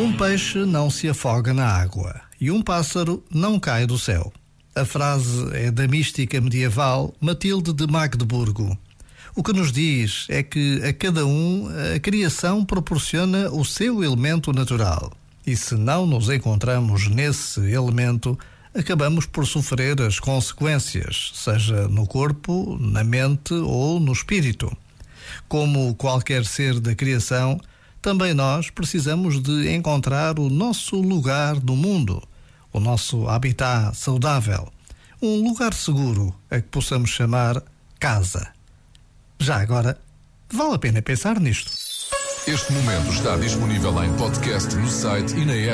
Um peixe não se afoga na água e um pássaro não cai do céu. A frase é da mística medieval Matilde de Magdeburgo. O que nos diz é que a cada um a criação proporciona o seu elemento natural. E se não nos encontramos nesse elemento, acabamos por sofrer as consequências, seja no corpo, na mente ou no espírito. Como qualquer ser da criação, também nós precisamos de encontrar o nosso lugar no mundo, o nosso habitat saudável, um lugar seguro a que possamos chamar casa. Já agora, vale a pena pensar nisto. Este momento está disponível em podcast no site e na app.